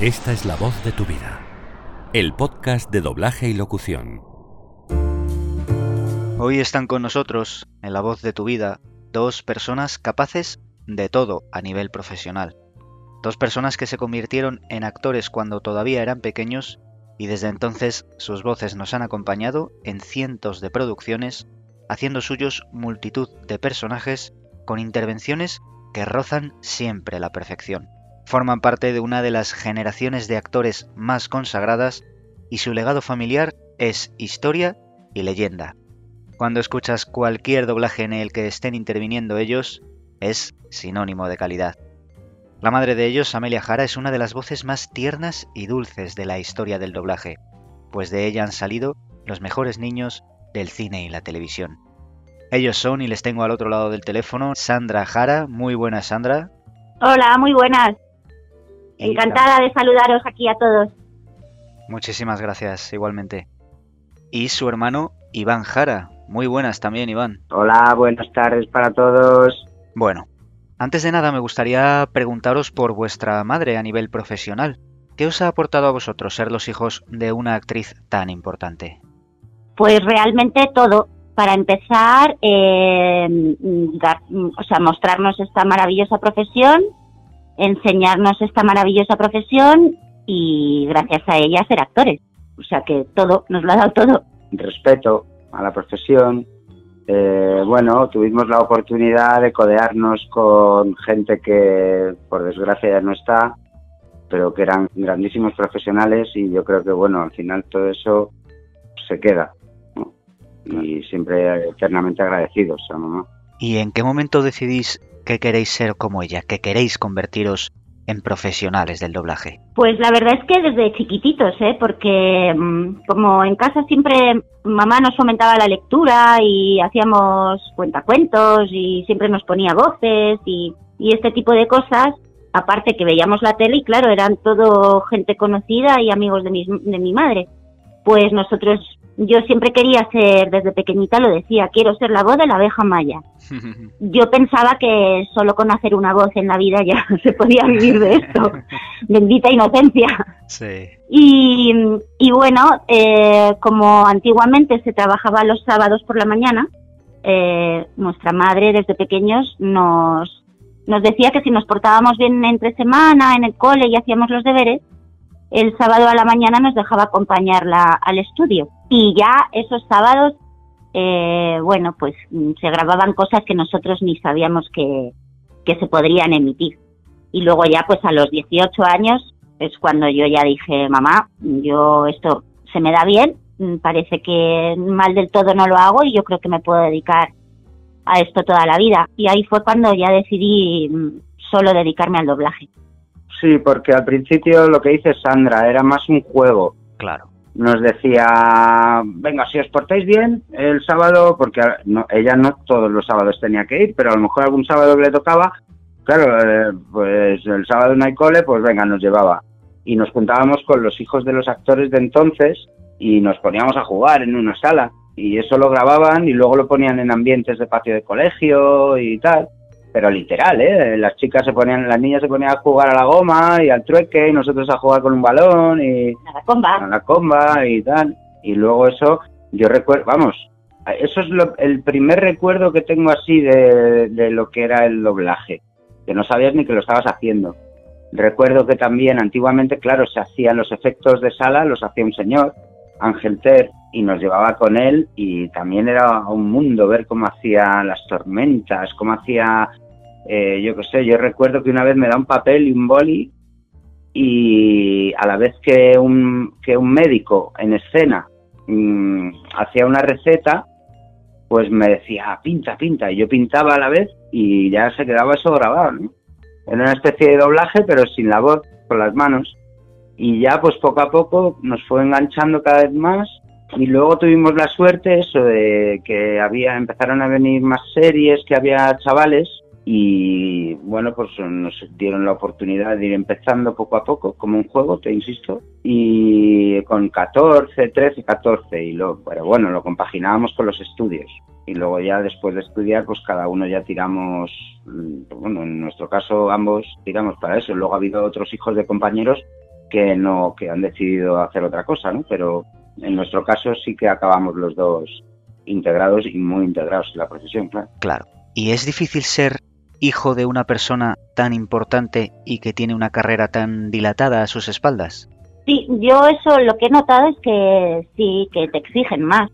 Esta es la voz de tu vida. El podcast de doblaje y locución. Hoy están con nosotros, en la voz de tu vida, dos personas capaces de todo a nivel profesional. Dos personas que se convirtieron en actores cuando todavía eran pequeños y desde entonces sus voces nos han acompañado en cientos de producciones, haciendo suyos multitud de personajes con intervenciones que rozan siempre la perfección. Forman parte de una de las generaciones de actores más consagradas y su legado familiar es historia y leyenda. Cuando escuchas cualquier doblaje en el que estén interviniendo ellos, es sinónimo de calidad. La madre de ellos, Amelia Jara, es una de las voces más tiernas y dulces de la historia del doblaje, pues de ella han salido los mejores niños del cine y la televisión. Ellos son, y les tengo al otro lado del teléfono, Sandra Jara. Muy buenas, Sandra. Hola, muy buenas. Encantada de saludaros aquí a todos. Muchísimas gracias, igualmente. Y su hermano, Iván Jara. Muy buenas también, Iván. Hola, buenas tardes para todos. Bueno, antes de nada me gustaría preguntaros por vuestra madre a nivel profesional. ¿Qué os ha aportado a vosotros ser los hijos de una actriz tan importante? Pues realmente todo. Para empezar, eh, dar- o sea, mostrarnos esta maravillosa profesión, enseñarnos esta maravillosa profesión y gracias a ella ser actores. O sea que todo, nos lo ha dado todo. Respeto a la profesión. Eh, bueno, tuvimos la oportunidad de codearnos con gente que por desgracia ya no está, pero que eran grandísimos profesionales y yo creo que bueno, al final todo eso se queda. Y siempre eternamente agradecidos a mamá. ¿Y en qué momento decidís que queréis ser como ella, que queréis convertiros en profesionales del doblaje? Pues la verdad es que desde chiquititos, ¿eh? porque mm, como en casa siempre mamá nos fomentaba la lectura y hacíamos cuentacuentos y siempre nos ponía voces y, este tipo de cosas, aparte que veíamos la tele y claro, eran todo gente conocida y amigos de mi, de mi madre. Pues nosotros, yo siempre quería ser, desde pequeñita lo decía, quiero ser la voz de la abeja maya. Yo pensaba que solo con hacer una voz en la vida ya se podía vivir de esto. Bendita inocencia. sí. Y, y bueno, eh, como antiguamente se trabajaba los sábados por la mañana, eh, nuestra madre desde pequeños nos, nos decía que si nos portábamos bien entre semana en el cole y hacíamos los deberes, el sábado a la mañana nos dejaba acompañarla al estudio. Y ya esos sábados, eh, bueno, pues mm, se grababan cosas que nosotros ni sabíamos que, que se podrían emitir. Y luego ya pues a los 18 años es cuando yo ya dije, mamá, yo esto se me da bien, mm, parece que mal del todo no lo hago y yo creo que me puedo dedicar a esto toda la vida. Y ahí fue cuando ya decidí mm, solo dedicarme al doblaje. Sí, porque al principio lo que dice Sandra era más un juego. Claro. Nos decía, venga, si os portáis bien el sábado, porque no- ella no todos los sábados tenía que ir, pero a lo mejor algún sábado le tocaba, claro, eh, pues el sábado no hay cole, pues venga, nos llevaba. Y nos juntábamos con los hijos de los actores de entonces y nos poníamos a jugar en una sala. Y eso lo grababan y luego lo ponían en ambientes de patio de colegio y tal. Pero literal, ¿eh? Las chicas se ponían, las niñas se ponían a jugar a la goma y al trueque y nosotros a jugar con un balón y comba. a la comba y tal. Y luego eso, yo recuerdo, vamos, eso es lo- el primer recuerdo que tengo así de, de lo que era el doblaje, que no sabías ni que lo estabas haciendo. Recuerdo que también antiguamente, claro, se hacían los efectos de sala, los hacía un señor, Ángel Ter, y nos llevaba con él y también era un mundo ver cómo hacía las tormentas, cómo hacía, eh, yo qué sé, yo recuerdo que una vez me da un papel y un boli y a la vez que un, que un médico en escena mm, hacía una receta, pues me decía, pinta, pinta, y yo pintaba a la vez y ya se quedaba eso grabado, ¿no? Era una especie de doblaje, pero sin la voz, con las manos. Y ya pues poco a poco nos fue enganchando cada vez más y luego tuvimos la suerte eso de que había empezaron a venir más series, que había chavales y bueno, pues nos dieron la oportunidad de ir empezando poco a poco, como un juego, te insisto, y con 14, 13, 14, y lo, pero bueno, lo compaginábamos con los estudios. Y luego ya después de estudiar, pues cada uno ya tiramos, mm, bueno, en nuestro caso ambos tiramos para eso. Luego ha habido otros hijos de compañeros que no que han decidido hacer otra cosa, ¿no? Pero en nuestro caso sí que acabamos los dos integrados y muy integrados en la profesión, claro. Claro. ¿Y es difícil ser hijo de una persona tan importante y que tiene una carrera tan dilatada a sus espaldas? Sí, yo eso lo que he notado es que sí, que te exigen más.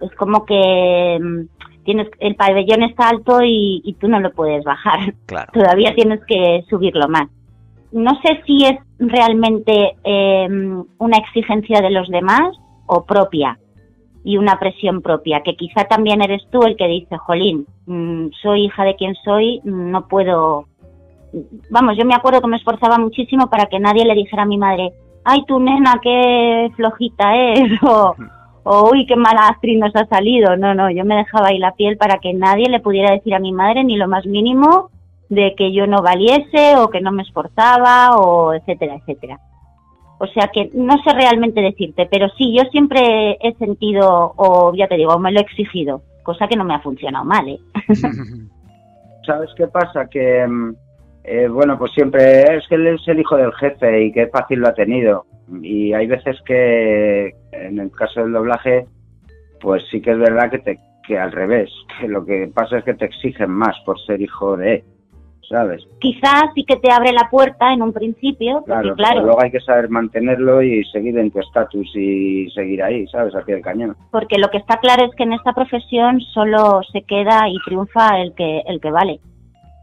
Es como que mm, tienes el pabellón está alto y, y tú no lo puedes bajar. Claro. Todavía tienes que subirlo más. No sé si es realmente eh, una exigencia de los demás o propia y una presión propia, que quizá también eres tú el que dice, Jolín, mm, soy hija de quien soy, no puedo... Vamos, yo me acuerdo que me esforzaba muchísimo para que nadie le dijera a mi madre, ay, tu nena, qué flojita es, o, uy, qué mala actriz nos ha salido. No, no, yo me dejaba ahí la piel para que nadie le pudiera decir a mi madre ni lo más mínimo de que yo no valiese o que no me esforzaba o etcétera, etcétera. O sea que no sé realmente decirte, pero sí, yo siempre he sentido, o ya te digo, me lo he exigido, cosa que no me ha funcionado mal, ¿eh? ¿Sabes qué pasa? Que, mm, eh, bueno, pues siempre es que él es el hijo del jefe y qué fácil lo ha tenido. Y hay veces que, en el caso del doblaje, pues sí que es verdad que, te, que al revés, que lo que pasa es que te exigen más por ser hijo de él. ¿Sabes? Quizás sí que te abre la puerta en un principio, porque Claro, claro, pero luego hay que saber mantenerlo y seguir en tu estatus y seguir ahí, ¿sabes? Al pie del cañón. porque lo que está claro es que en esta profesión solo se queda y triunfa el que el que vale.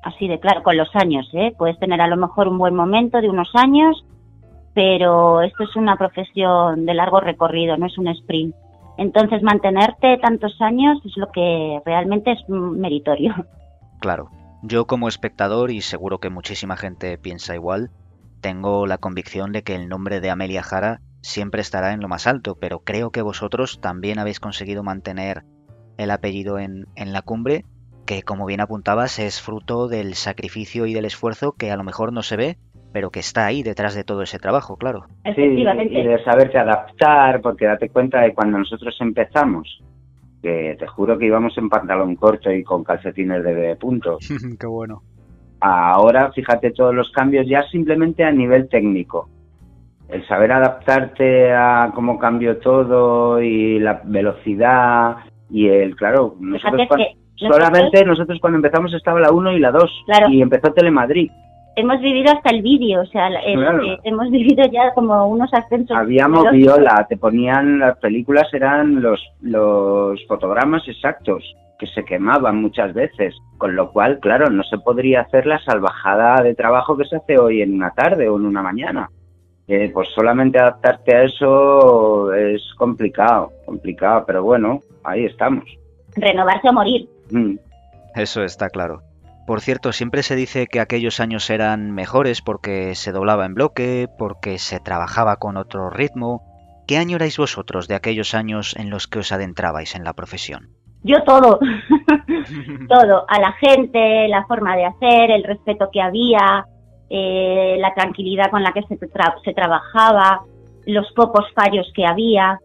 Así de claro, con los años, ¿eh? Puedes tener a lo mejor un buen momento de unos años, pero esto es una profesión de largo recorrido, no es un sprint. Entonces, mantenerte tantos años es lo que realmente es meritorio. Claro. Yo como espectador, y seguro que muchísima gente piensa igual, tengo la convicción de que el nombre de Amelia Jara siempre estará en lo más alto, pero creo que vosotros también habéis conseguido mantener el apellido en, en la cumbre, que como bien apuntabas es fruto del sacrificio y del esfuerzo que a lo mejor no se ve, pero que está ahí detrás de todo ese trabajo, claro. Sí, Efectivamente. y de saberte adaptar, porque date cuenta de cuando nosotros empezamos, que te juro que íbamos en pantalón corto y con calcetines de punto. Qué bueno. Ahora, fíjate todos los cambios ya simplemente a nivel técnico. El saber adaptarte a cómo cambió todo y la velocidad y el, claro, nosotros solamente nosotros cuando empezamos estaba la 1 y la 2 Claro. y empezó Telemadrid. Hemos vivido hasta el vídeo, o sea, Claro. eh, hemos vivido ya como unos ascensos. Había veloces. moviola, te ponían las películas, eran los, los fotogramas exactos que se quemaban muchas veces, con lo cual, claro, no se podría hacer la salvajada de trabajo que se hace hoy en una tarde o en una mañana. Eh, pues solamente adaptarte a eso es complicado, complicado, pero bueno, ahí estamos. Renovarse o morir. Mm. Eso está claro. Por cierto, siempre se dice que aquellos años eran mejores porque se doblaba en bloque, porque se trabajaba con otro ritmo. ¿Qué año erais vosotros de aquellos años en los que os adentrabais en la profesión? Yo todo, todo, a la gente, la forma de hacer, el respeto que había, eh, la tranquilidad con la que se, tra- se trabajaba, los pocos fallos que había,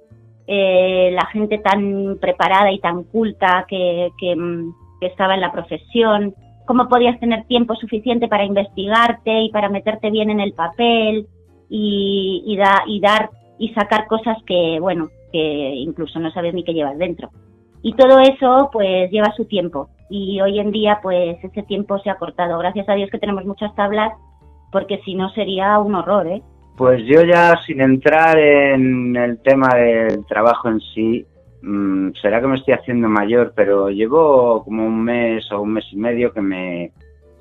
eh, la gente tan preparada y tan culta que, que, mm, que estaba en la profesión, cómo podías tener tiempo suficiente para investigarte y para meterte bien en el papel y, y, y dar y sacar cosas que, bueno, que incluso no sabes ni qué llevas dentro. Y todo eso pues lleva su tiempo y hoy en día pues ese tiempo se ha cortado. Gracias a Dios que tenemos muchas tablas porque si no sería un horror, ¿eh? Pues yo ya sin entrar en el tema del trabajo en sí, será que me estoy haciendo mayor, pero llevo como un mes o un mes y medio que me,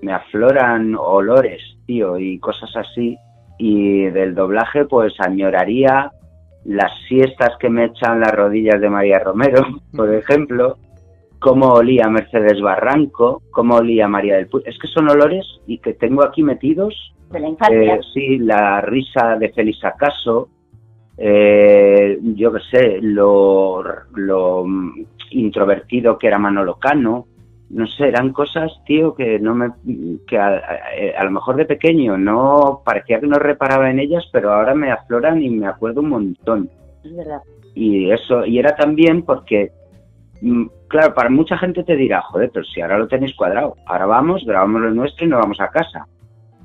me afloran olores, tío, y cosas así. Y del doblaje pues añoraría las siestas que me echan las rodillas de María Romero, por ejemplo, cómo olía Mercedes Barranco, cómo olía María del Puy. Es que son olores y que tengo aquí metidos De la infancia. eh, sí, la risa de Félix Acaso, eh, yo qué sé, lo, lo introvertido que era Manolo Cano, no sé, eran cosas, tío, que no me, que a, a- a lo mejor de pequeño no parecía que no reparaba en ellas, pero ahora me afloran y me acuerdo un montón. Es verdad. y eso y era también porque mm, claro para mucha gente te dirá joder pero si ahora lo tenéis cuadrado ahora vamos grabamos lo nuestro y nos vamos a casa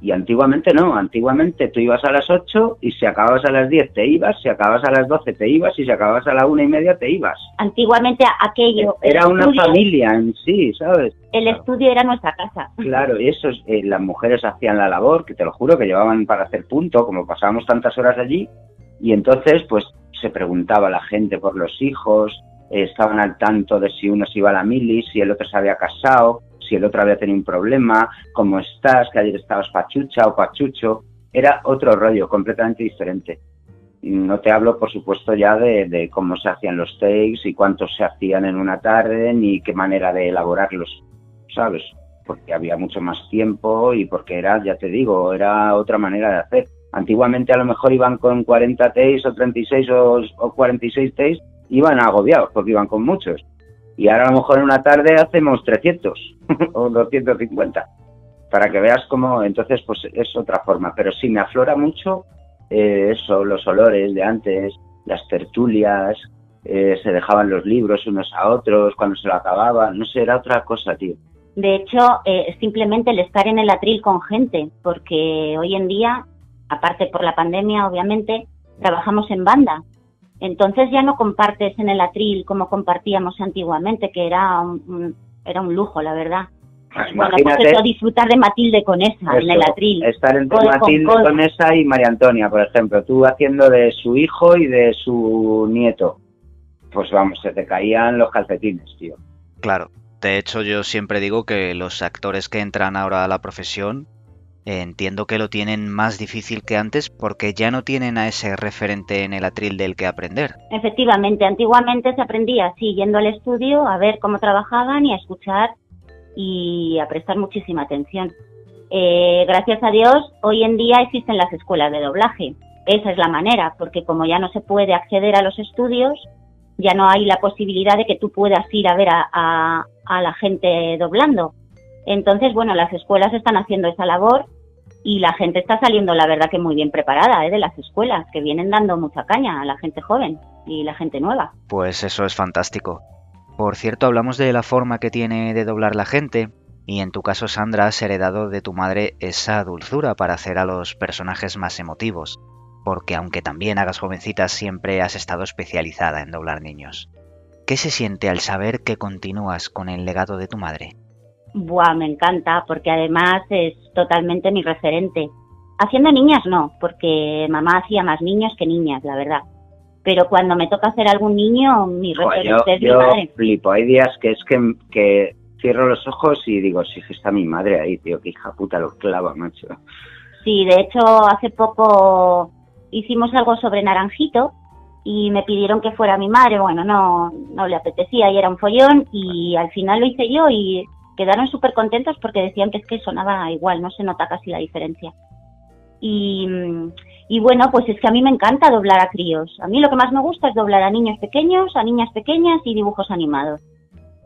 Y antiguamente no, antiguamente tú ibas a las 8 y si acababas a las 10 te ibas, si acababas a las 12 te ibas y si acababas a la una y media te ibas. Antiguamente aquello... Era una familia en sí, ¿sabes? El estudio era nuestra casa. Claro, y eso, eh, las mujeres hacían la labor, que te lo juro, que llevaban para hacer punto, como pasábamos tantas horas allí, y entonces pues se preguntaba la gente por los hijos, eh, estaban al tanto de si uno se iba a la mili, si el otro se había casado, si el otro había tenido un problema, cómo estás, que ayer estabas pachucha o pachucho, era otro rollo completamente diferente. No te hablo, por supuesto, ya de, cómo se hacían los takes y cuántos se hacían en una tarde, ni qué manera de elaborarlos, ¿sabes? Porque había mucho más tiempo y porque era, ya te digo, era otra manera de hacer. Antiguamente a lo mejor iban con 40 takes o 36 o, o 46 takes, iban agobiados porque iban con muchos y ahora a lo mejor en una tarde hacemos 300 o 250 para que veas cómo entonces pues es otra forma. Pero sí me aflora mucho eh, eso los olores de antes las tertulias eh, se dejaban los libros unos a otros cuando se lo acababan no sé era otra cosa tío. De hecho eh, simplemente el estar en el atril con gente porque hoy en día aparte por la pandemia obviamente trabajamos en banda entonces ya no compartes en el atril como compartíamos antiguamente, que era un, era un lujo, la verdad. Ah, bueno, pues disfrutar de Matilde con esa en el atril. Estar entre Matilde con, esa y María Antonia, por ejemplo, tú haciendo de su hijo y de su nieto. Pues vamos, se te caían los calcetines, tío. Claro. De hecho, yo siempre digo que los actores que entran ahora a la profesión entiendo que lo tienen más difícil que antes porque ya no tienen a ese referente en el atril del que aprender. Efectivamente, antiguamente se aprendía así, yendo al estudio a ver cómo trabajaban y a escuchar y a prestar muchísima atención. Eh, gracias a Dios, hoy en día existen las escuelas de doblaje. Esa es la manera, porque como ya no se puede acceder a los estudios, ya no hay la posibilidad de que tú puedas ir a ver a, a la gente doblando. Entonces, bueno, las escuelas están haciendo esa labor y la gente está saliendo, la verdad, que muy bien preparada ¿eh? de las escuelas, que vienen dando mucha caña a la gente joven y la gente nueva. Pues eso es fantástico. Por cierto, hablamos de la forma que tiene de doblar la gente, y en tu caso, Sandra, has heredado de tu madre esa dulzura para hacer a los personajes más emotivos, porque aunque también hagas jovencitas, siempre has estado especializada en doblar niños. ¿Qué se siente al saber que continúas con el legado de tu madre? Buah, me encanta, porque además es totalmente mi referente. Haciendo niñas no, porque mamá hacía más niños que niñas, la verdad. Pero cuando me toca hacer algún niño, mi referente es mi madre. flipo, hay días que es que, que cierro los ojos y digo, sí, está mi madre ahí, tío, que hija puta lo clava, macho. Sí, de hecho, hace poco hicimos algo sobre Naranjito y me pidieron que fuera mi madre. Bueno, no, no le apetecía y era un follón y al final lo hice yo y quedaron súper contentos porque decían que es que sonaba igual, no se nota casi la diferencia. Y, y, bueno, pues es que a mí me encanta doblar a críos. A mí lo que más me gusta es doblar a niños pequeños, a niñas pequeñas y dibujos animados.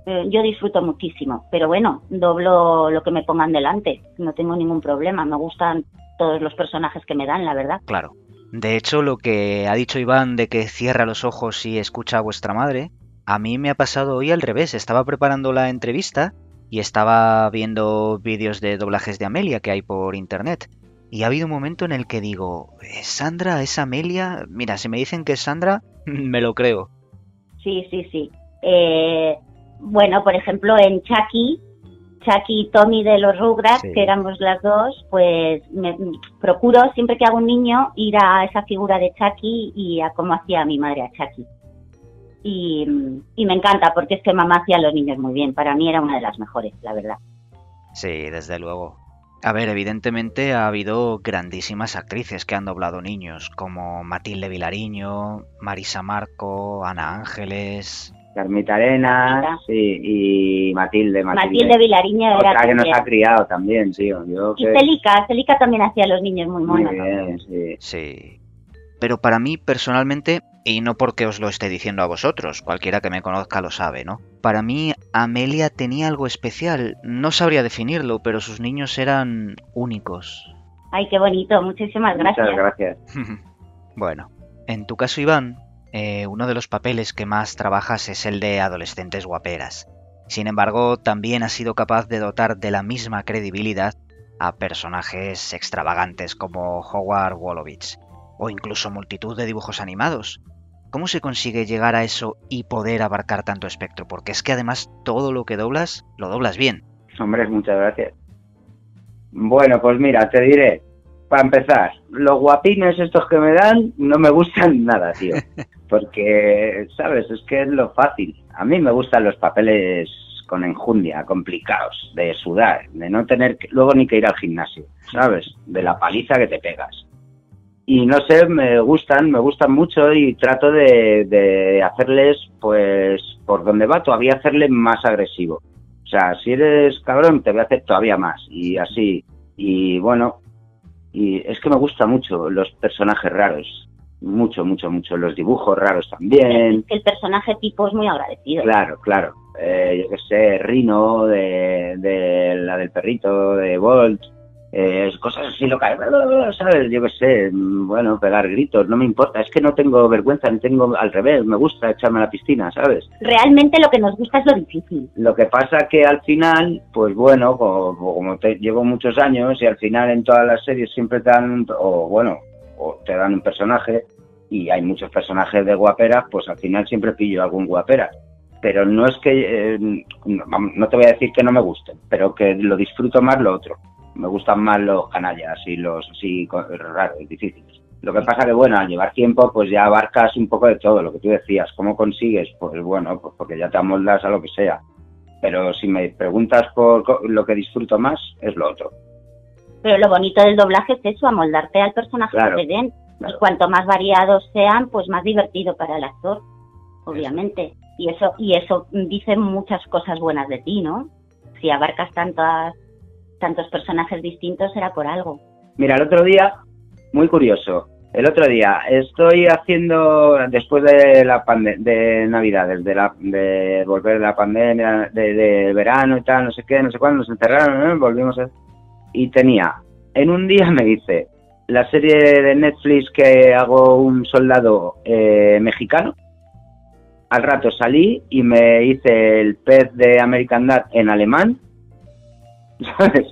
Eh, yo disfruto muchísimo, pero bueno, doblo lo que me pongan delante, no tengo ningún problema, me gustan todos los personajes que me dan, la verdad. Claro. De hecho, lo que ha dicho Iván de que cierra los ojos y escucha a vuestra madre, a mí me ha pasado hoy al revés. Estaba preparando la entrevista y estaba viendo vídeos de doblajes de Amelia que hay por internet. Y ha habido un momento en el que digo, ¿es Sandra? ¿Es Amelia? Mira, si me dicen que es Sandra, me lo creo. Sí, sí, sí. Eh, bueno, por ejemplo, en Chucky, Chucky y Tommy de los Rugrats, que éramos las dos, pues me, procuro siempre que hago un niño ir a esa figura de Chucky y a cómo hacía mi madre a Chucky y, me encanta porque es que mamá hacía a los niños muy bien. Para mí era una de las mejores, la verdad. Sí, desde luego. A ver, evidentemente ha habido grandísimas actrices que han doblado niños, como Matilde Vilariño, Marisa Marco, Ana Ángeles. Carmita Arena y Matilde, Matilde. Vilariño era Otra que nos ha criado también, tío. Yo y Celica, Celica también hacía a los niños muy monos. Muy bien, sí. Sí. Pero para mí, personalmente, y no porque os lo esté diciendo a vosotros, cualquiera que me conozca lo sabe, ¿no? Para mí, Amelia tenía algo especial, no sabría definirlo, pero sus niños eran únicos. Ay, qué bonito, muchísimas gracias. Muchas gracias. bueno, en tu caso, Iván, eh, uno de los papeles que más trabajas es el de adolescentes guaperas. Sin embargo, también has sido capaz de dotar de la misma credibilidad a personajes extravagantes como Howard Wolowitz, o incluso multitud de dibujos animados. ¿Cómo se consigue llegar a eso y poder abarcar tanto espectro? Porque es que además todo lo que doblas, lo doblas bien. Hombre, muchas gracias. Bueno, pues mira, te diré, para empezar, los guapines estos que me dan no me gustan nada, tío. Porque, ¿sabes? Es que es lo fácil. A mí me gustan los papeles con enjundia, complicados, de sudar, de no tener que, luego ni que ir al gimnasio, ¿sabes? De la paliza que te pegas. Y no sé, me gustan, me gustan mucho y trato de, de hacerles, pues, por donde va, todavía hacerle más agresivo. O sea, si eres cabrón, te voy a hacer todavía más. Y así. Y bueno, y es que me gusta mucho los personajes raros. Mucho, mucho, mucho. Los dibujos raros también. El personaje tipo es muy agradecido. Claro, claro. Eh, yo qué sé, Rino, de, de la del perrito, de Bolt. Eh, cosas así locales, ¿sabes? Yo qué sé, mm, bueno, pegar gritos, no me importa, es que no tengo vergüenza, ni tengo al revés, me gusta echarme a la piscina, ¿sabes? Realmente lo que nos gusta es lo difícil. Lo que pasa que al final, pues bueno, como, como te, llevo muchos años y al final en todas las series siempre te dan, o bueno, o te dan un personaje y hay muchos personajes de guaperas, pues al final siempre pillo algún guapera. Pero no es que, eh, no te voy a decir que no me gusten, pero que lo disfruto más lo otro. Me gustan más los canallas y los así raros, difíciles. Lo que pasa que, bueno, al llevar tiempo, pues ya abarcas un poco de todo, lo que tú decías. ¿Cómo consigues? Pues bueno, pues porque ya te amoldas a lo que sea. Pero si me preguntas por lo que disfruto más, es lo otro. Pero lo bonito del doblaje es eso, amoldarte al personaje Claro, que te den. claro. Y cuanto más variados sean, pues más divertido para el actor, obviamente. Y eso, y eso dice muchas cosas buenas de ti, ¿no? Si abarcas tantas, tantos personajes distintos, será por algo. Mira, el otro día, muy curioso, el otro día estoy haciendo, después de la pande de Navidades, de, la, de volver de la pandemia, de, de verano y tal, no sé qué, no sé cuándo, nos encerraron, ¿no? volvimos a... Y tenía, en un día me dice, la serie de Netflix que hago un soldado eh, mexicano, al rato salí y me hice el pez de American Dad en alemán, ¿sabes?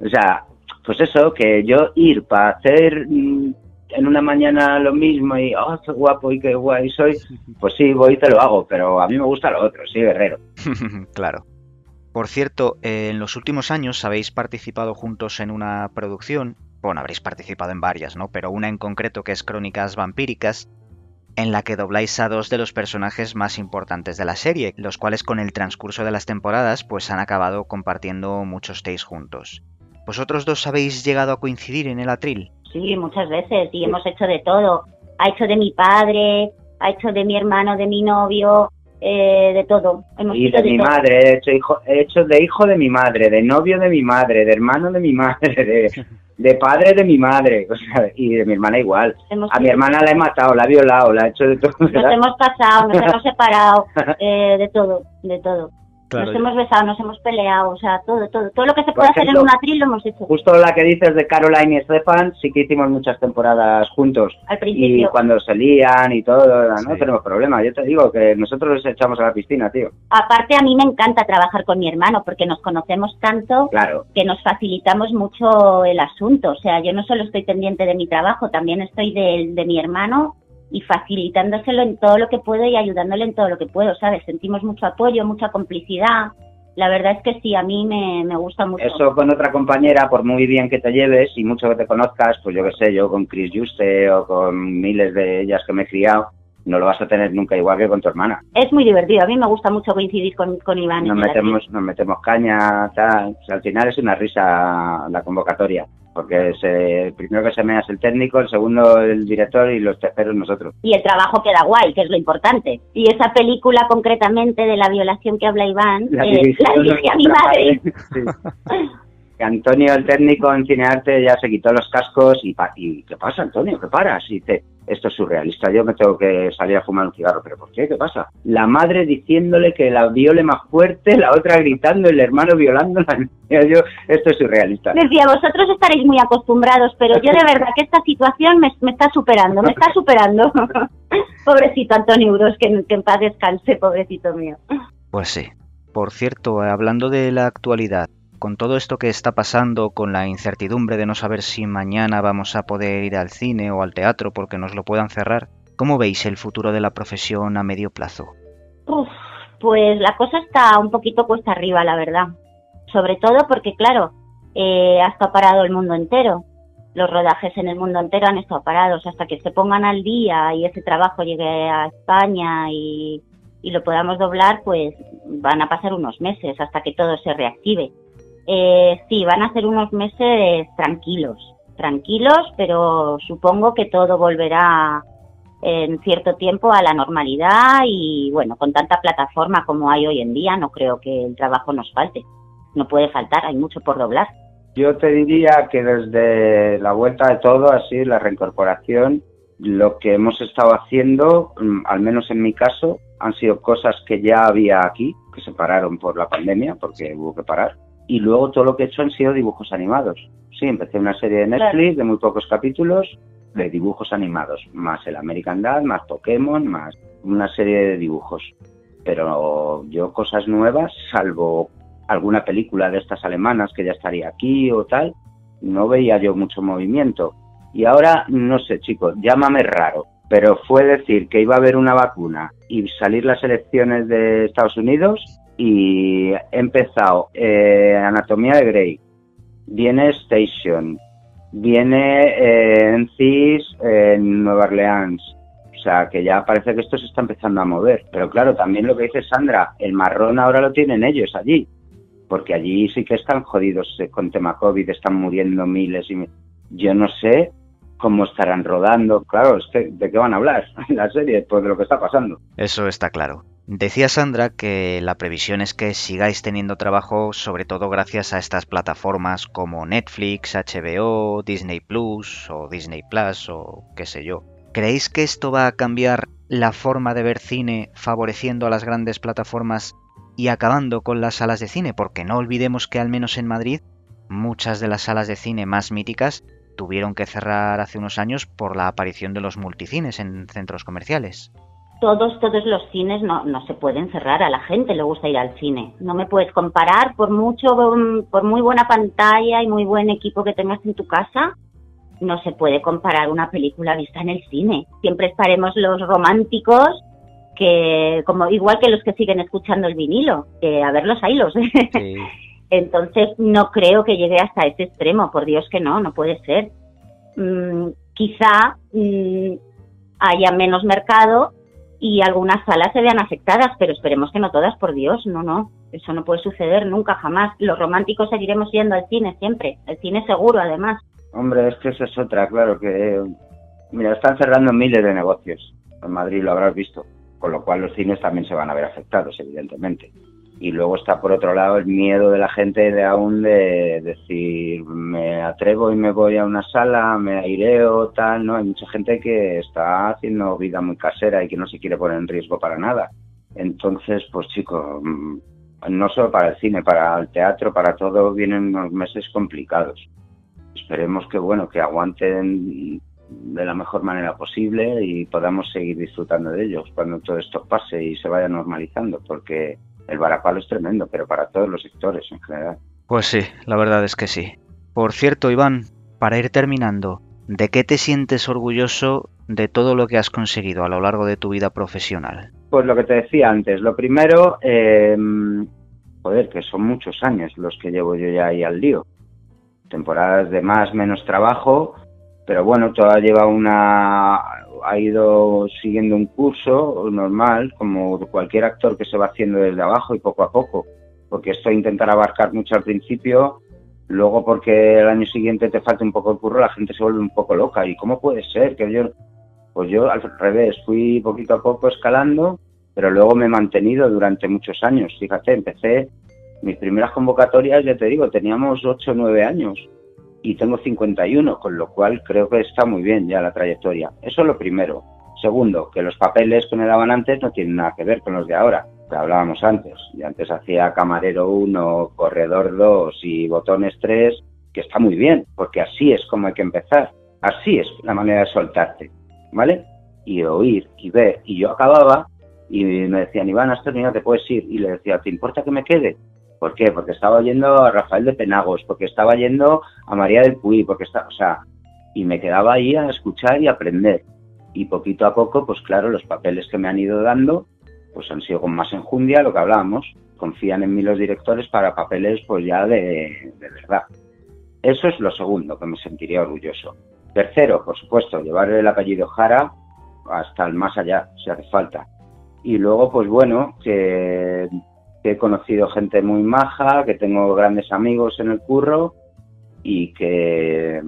O sea, pues eso, que yo ir para hacer mm, en una mañana lo mismo y, oh, qué guapo y qué guay soy, pues sí, voy y te lo hago, pero a mí me gusta lo otro, sí, guerrero. claro. Por cierto, eh, en los últimos años habéis participado juntos en una producción, bueno, habréis participado en varias, ¿no? Pero una en concreto que es Crónicas Vampíricas, en la que dobláis a dos de los personajes más importantes de la serie, los cuales con el transcurso de las temporadas pues han acabado compartiendo muchos takes juntos. ¿Vosotros dos habéis llegado a coincidir en el atril? Sí, muchas veces, y hemos hecho de todo. Ha hecho de mi padre, ha hecho de mi hermano, de mi novio, eh, de todo. Hemos Y hecho de mi todo. madre, he hecho, hijo, he hecho de hijo de mi madre, de novio de mi madre, de hermano de mi madre, de, de padre de mi madre, o sea, y de mi hermana igual. Hemos A mi hermana la he matado, la he violado, la he hecho de todo. Nos hemos casado, nos hemos separado, eh, de todo, de todo. Nos hemos besado, nos hemos peleado, o sea, todo, todo. Todo lo que se puede hacer en un atril lo hemos hecho. Justo la que dices de Caroline y Stefan, sí que hicimos muchas temporadas juntos. Al Y principio. cuando se lían y todo, no Sí. tenemos problema. Yo te digo que nosotros les echamos a la piscina, tío. Aparte, a mí me encanta trabajar con mi hermano porque nos conocemos tanto Claro, que nos facilitamos mucho el asunto. O sea, yo no solo estoy pendiente de mi trabajo, también estoy de, de mi hermano y facilitándoselo en todo lo que puedo y ayudándole en todo lo que puedo, ¿sabes? Sentimos mucho apoyo, mucha complicidad. La verdad es que sí, a mí me, me gusta mucho. eso con otra compañera, por muy bien que te lleves y mucho que te conozcas, pues yo qué sé, yo con Chris Juste o con miles de ellas que me he criado, no lo vas a tener nunca igual que con tu hermana. Es muy divertido, a mí me gusta mucho coincidir con, con Iván. Nos metemos, nos metemos caña, tal. O sea, al final es una risa la convocatoria. Porque se, el primero que se mea es el técnico, el segundo el director y los terceros nosotros. y el trabajo queda guay, que es lo importante. Y esa película concretamente de la violación que habla Iván, La eh, la dirigí a mi nuestra madre. Sí. Que Antonio, el técnico en cinearte, ya se quitó los cascos y, pa- y ¿qué pasa, Antonio? ¿Qué paras? Y dice, esto es surrealista, yo me tengo que salir a fumar un cigarro. ¿Pero por qué? ¿Qué pasa? La madre diciéndole que la viole más fuerte, la otra gritando, el hermano violándola. Yo, esto es surrealista. Decía, vosotros estaréis muy acostumbrados, pero yo de verdad que esta situación me, me está superando, me está superando. pobrecito Antonio Uros, que, que en paz descanse, pobrecito mío. Pues sí. Por cierto, hablando de la actualidad, con todo esto que está pasando, con la incertidumbre de no saber si mañana vamos a poder ir al cine o al teatro porque nos lo puedan cerrar, ¿cómo veis el futuro de la profesión a medio plazo? Uf, pues la cosa está un poquito cuesta arriba, la verdad. Sobre todo porque, claro, eh, ha estado parado el mundo entero. Los rodajes en el mundo entero han estado parados hasta que se pongan al día y ese trabajo llegue a España y, y lo podamos doblar, pues van a pasar unos meses hasta que todo se reactive. Eh, sí, van a ser unos meses tranquilos, tranquilos, pero supongo que todo volverá en cierto tiempo a la normalidad y bueno, con tanta plataforma como hay hoy en día, no creo que el trabajo nos falte. No puede faltar, hay mucho por doblar. Yo te diría que desde la vuelta de todo, así, la reincorporación, lo que hemos estado haciendo, mm, al menos en mi caso, han sido cosas que ya había aquí, que se pararon por la pandemia, porque hubo que parar. Y luego todo lo que he hecho han sido dibujos animados. Sí, empecé una serie de Netflix de muy pocos capítulos, de dibujos animados, más el American Dad, más Pokémon, más una serie de dibujos. Pero yo cosas nuevas, salvo alguna película de estas alemanas que ya estaría aquí o tal, no veía yo mucho movimiento. Y ahora, no sé, chicos, llámame raro, pero fue decir que iba a haber una vacuna y salir las elecciones de Estados Unidos y he empezado eh, Anatomía de Grey, viene Station, viene eh, en CIS en Nueva Orleans. O sea, que ya parece que esto se está empezando a mover. Pero claro, también lo que dice Sandra, el marrón ahora lo tienen ellos allí. Porque allí sí que están jodidos eh, con tema COVID, están muriendo miles y Yo no sé cómo estarán rodando. Claro, ¿de qué van a hablar en la serie después de lo que está pasando? Eso está claro. Decía Sandra que la previsión es que sigáis teniendo trabajo sobre todo gracias a estas plataformas como Netflix, HBO, Disney Plus o Disney Plus o qué sé yo. ¿Creéis que esto va a cambiar la forma de ver cine favoreciendo a las grandes plataformas y acabando con las salas de cine? Porque no olvidemos que al menos en Madrid muchas de las salas de cine más míticas tuvieron que cerrar hace unos años por la aparición de los multicines en centros comerciales todos, todos los cines no, no se pueden cerrar, a la gente le gusta ir al cine. No me puedes comparar por mucho, por muy buena pantalla y muy buen equipo que tengas en tu casa, no se puede comparar una película vista en el cine. Siempre estaremos los románticos que, como igual que los que siguen escuchando el vinilo, que a ver los hilos. Entonces no creo que llegue hasta ese extremo, por Dios que no, no puede ser. Mm, quizá mm, haya menos mercado y algunas salas se vean afectadas, pero esperemos que no todas, por Dios, no, no, eso no puede suceder nunca, jamás. Los románticos seguiremos yendo al cine siempre, el cine seguro además. Hombre, es que eso es otra, claro, que, mira, están cerrando miles de negocios, en Madrid lo habrás visto, con lo cual los cines también se van a ver afectados, evidentemente y luego está por otro lado el miedo de la gente de aún de decir me atrevo y me voy a una sala, me aireo, tal, ¿no? Hay mucha gente que está haciendo vida muy casera y que no se quiere poner en riesgo para nada. Entonces, pues chicos, mm, no solo para el cine, para el teatro, para todo, vienen unos meses complicados. Esperemos que, bueno, que aguanten de la mejor manera posible y podamos seguir disfrutando de ellos cuando todo esto pase y se vaya normalizando, porque el varapalo es tremendo, pero para todos los sectores en general. Pues sí, la verdad es que sí. Por cierto, Iván, para ir terminando, ¿de qué te sientes orgulloso de todo lo que has conseguido a lo largo de tu vida profesional? Pues lo que te decía antes, lo primero, eh, joder, que son muchos años los que llevo yo ya ahí al lío. Temporadas de más, menos trabajo, pero bueno, toda lleva una, ha ido siguiendo un curso normal, como cualquier actor que se va haciendo desde abajo y poco a poco, porque esto intentar abarcar mucho al principio, luego porque el año siguiente te falta un poco el curro, la gente se vuelve un poco loca. ¿Y cómo puede ser que yo, pues yo al revés, fui poquito a poco escalando, pero luego me he mantenido durante muchos años. Fíjate, empecé mis primeras convocatorias, ya te digo, teníamos 8 o 9 años y tengo 51, con lo cual creo que está muy bien ya la trayectoria. Eso es lo primero. Segundo, que los papeles que me daban antes no tienen nada que ver con los de ahora, que hablábamos antes. Y antes hacía camarero 1, corredor 2 y botones 3, que está muy bien, porque así es como hay que empezar. Así es la manera de soltarte, ¿vale? Y oír y ver. Y yo acababa y me decían, Iván, hasta terminado, te puedes ir. Y le decía, ¿te importa que me quede? ¿Por qué? Porque estaba oyendo a Rafael de Penagos, porque estaba yendo a María del Puy, porque está, o sea, y me quedaba ahí a escuchar y aprender. Y poquito a poco, pues claro, los papeles que me han ido dando, pues han sido con más enjundia, lo que hablábamos. Confían en mí los directores para papeles, pues ya de, de verdad. Eso es lo segundo, que me sentiría orgulloso. Tercero, por supuesto, llevar el apellido Jara hasta el más allá, si hace falta. Y luego, pues bueno, que que he conocido gente muy maja, que tengo grandes amigos en el curro y que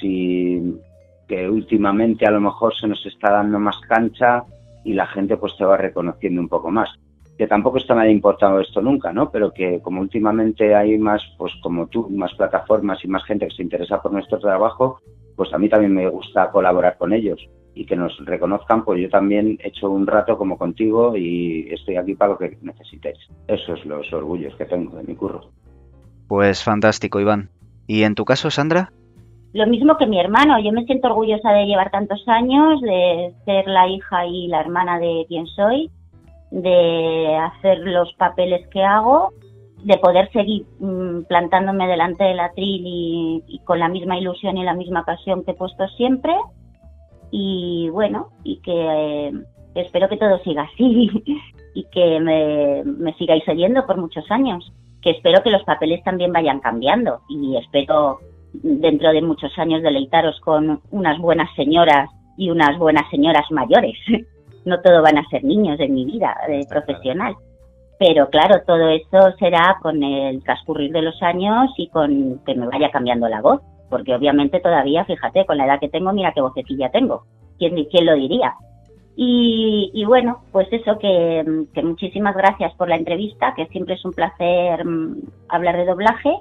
si que últimamente a lo mejor se nos está dando más cancha y la gente pues te va reconociendo un poco más. Que tampoco está nada importado esto nunca, ¿no? Pero que como últimamente hay más, pues como tú, más plataformas y más gente que se interesa por nuestro trabajo, pues a mí también me gusta colaborar con ellos y que nos reconozcan, pues yo también he hecho un rato como contigo y estoy aquí para lo que necesitéis. Esos son los orgullos que tengo de mi curro. Pues fantástico, Iván. ¿Y en tu caso, Sandra? Lo mismo que mi hermano, yo me siento orgullosa de llevar tantos años, de ser la hija y la hermana de quien soy, de hacer los papeles que hago, de poder seguir mm, plantándome delante del atril y, y con la misma ilusión y la misma pasión que he puesto siempre y bueno, y que eh, espero que todo siga así y que me, sigáis oyendo por muchos años, que espero que los papeles también vayan cambiando y espero dentro de muchos años deleitaros con unas buenas señoras y unas buenas señoras mayores. No todo van a ser niños en mi vida de profesional. Pero claro, todo eso será con el transcurrir de los años y con que me vaya cambiando la voz porque obviamente todavía, fíjate, con la edad que tengo, mira qué vocecilla tengo. ¿Quién, quién lo diría? Y, bueno, pues eso, que, muchísimas gracias por la entrevista, que siempre es un placer mm, hablar de doblaje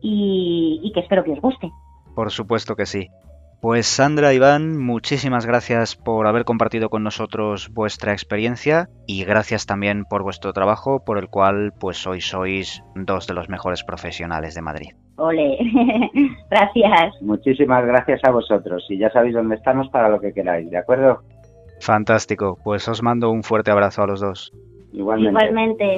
y, y que espero que os guste. Por supuesto que sí. Pues Sandra, Iván, muchísimas gracias por haber compartido con nosotros vuestra experiencia y gracias también por vuestro trabajo, por el cual pues hoy sois dos de los mejores profesionales de Madrid. Ole, gracias. Muchísimas gracias a vosotros y ya sabéis dónde estamos para lo que queráis, ¿de acuerdo? Fantástico, pues os mando un fuerte abrazo a los dos. Igualmente. Igualmente.